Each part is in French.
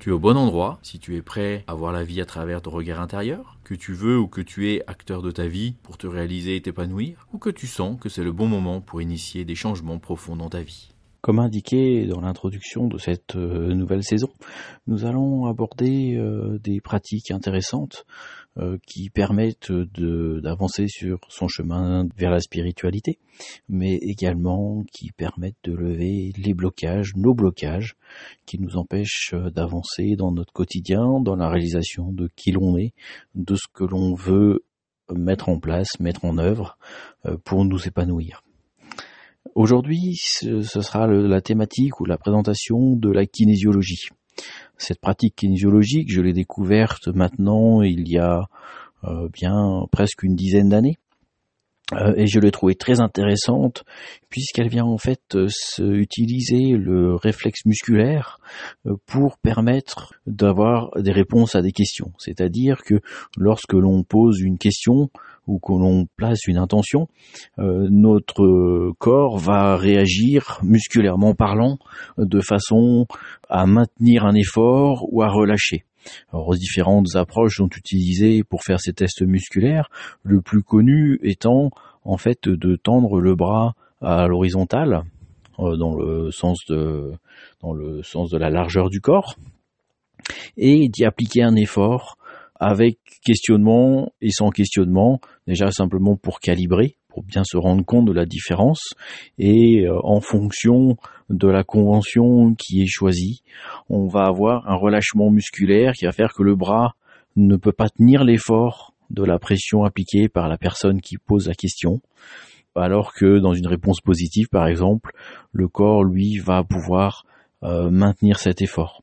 Tu es au bon endroit si tu es prêt à voir la vie à travers ton regard intérieur, que tu veux ou que tu es acteur de ta vie pour te réaliser et t'épanouir, ou que tu sens que c'est le bon moment pour initier des changements profonds dans ta vie. Comme indiqué dans l'introduction de cette euh, nouvelle saison, nous allons aborder euh, des pratiques intéressantes qui permettent d'avancer sur son chemin vers la spiritualité, mais également qui permettent de lever les blocages, nos blocages, qui nous empêchent d'avancer dans notre quotidien, dans la réalisation de qui l'on est, de ce que l'on veut mettre en place, mettre en œuvre pour nous épanouir. Aujourd'hui, ce sera la thématique ou la présentation de la kinésiologie. Cette pratique kinésiologique, je l'ai découverte maintenant il y a euh, bien presque une dizaine d'années. Euh, et je l'ai trouvée très intéressante puisqu'elle vient en fait euh, utiliser le réflexe musculaire pour permettre d'avoir des réponses à des questions. C'est-à-dire que lorsque l'on pose une question, ou que l'on place une intention, euh, notre corps va réagir musculairement parlant de façon à maintenir un effort ou à relâcher. Alors, différentes approches sont utilisées pour faire ces tests musculaires, le plus connu étant en fait de tendre le bras à l'horizontale euh, dans le sens de dans le sens de la largeur du corps et d'y appliquer un effort avec questionnement et sans questionnement, déjà simplement pour calibrer, pour bien se rendre compte de la différence, et euh, en fonction de la convention qui est choisie, on va avoir un relâchement musculaire qui va faire que le bras ne peut pas tenir l'effort de la pression appliquée par la personne qui pose la question, alors que dans une réponse positive, par exemple, le corps, lui, va pouvoir euh, maintenir cet effort.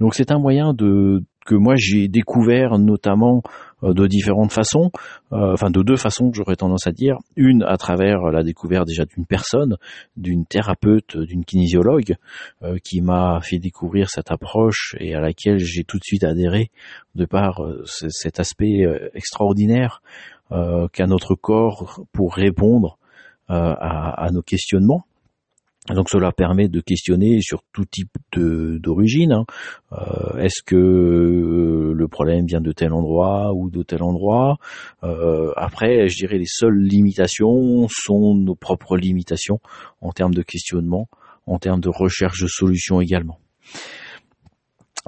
Donc c'est un moyen de que moi j'ai découvert notamment de différentes façons, euh, enfin de deux façons j'aurais tendance à dire. Une à travers la découverte déjà d'une personne, d'une thérapeute, d'une kinésiologue, euh, qui m'a fait découvrir cette approche et à laquelle j'ai tout de suite adhéré de par cet aspect extraordinaire qu'a notre corps pour répondre à nos questionnements. Donc cela permet de questionner sur tout type d'origine. Hein. Euh, est-ce que euh, le problème vient de tel endroit ou de tel endroit? Euh, Après, je dirais les seules limitations sont nos propres limitations en termes de questionnement, en termes de recherche de solutions également.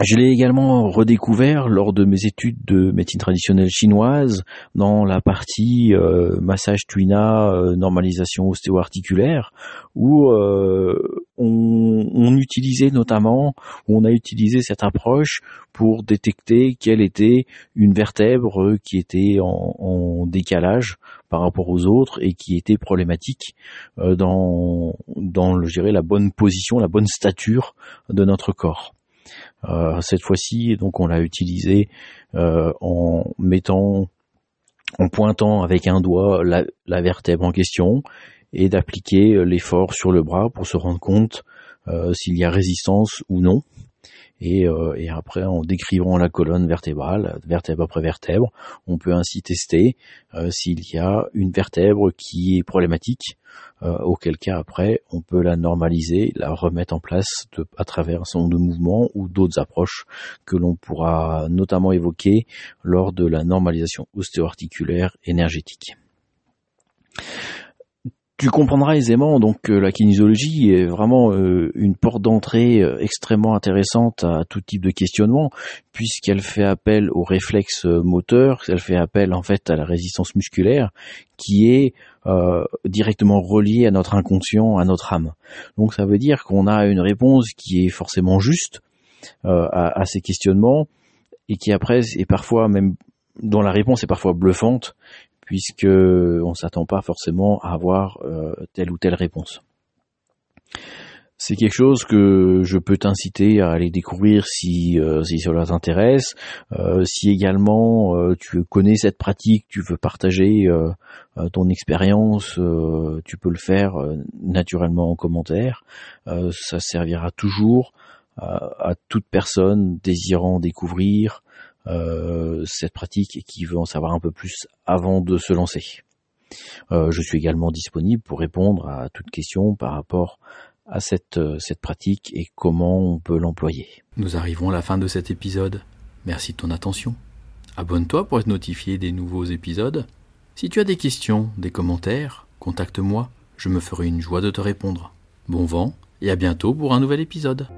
Je l'ai également redécouvert lors de mes études de médecine traditionnelle chinoise dans la partie euh, massage tuina, euh, normalisation ostéo-articulaire, où euh, on, utilisait notamment, où on a utilisé cette approche pour détecter quelle était une vertèbre qui était en, en décalage par rapport aux autres et qui était problématique dans, dans je dirais, la bonne position, la bonne stature de notre corps. Euh, cette fois-ci, donc on l'a utilisé euh, en mettant, en pointant avec un doigt la, la vertèbre en question et d'appliquer l'effort sur le bras pour se rendre compte s'il y a résistance ou non. Et, euh, et, après, en décrivant la colonne vertébrale, vertèbre après vertèbre, on peut ainsi tester euh, s'il y a une vertèbre qui est problématique, euh, auquel cas après, on peut la normaliser, la remettre en place à travers un certain nombre de mouvements ou d'autres approches que l'on pourra notamment évoquer lors de la normalisation ostéo-articulaire énergétique. Tu comprendras aisément donc que la kinésiologie est vraiment euh, une porte d'entrée euh, extrêmement intéressante à tout type de questionnement puisqu'elle fait appel aux réflexes euh, moteurs, elle fait appel en fait à la résistance musculaire qui est directement reliée à notre inconscient, à notre âme. Donc ça veut dire qu'on a une réponse qui est forcément juste à, à, ces questionnements et qui après est parfois même dont la réponse est parfois bluffante puisque on s'attend pas forcément à avoir euh, telle ou telle réponse. C'est quelque chose que je peux t'inciter à aller découvrir si, euh, cela t'intéresse. Euh, si également tu connais cette pratique, tu veux partager ton expérience, tu peux le faire naturellement en commentaire. ça servira toujours à, toute personne désirant découvrir cette pratique et qui veut en savoir un peu plus avant de se lancer. je suis également disponible pour répondre à toute question par rapport à cette, euh, cette pratique et comment on peut l'employer. Nous arrivons à la fin de cet épisode. Merci de ton attention. Abonne-toi pour être notifié des nouveaux épisodes. Si tu as des questions, des commentaires, contacte-moi, je me ferai une joie de te répondre. Bon vent et à bientôt pour un nouvel épisode.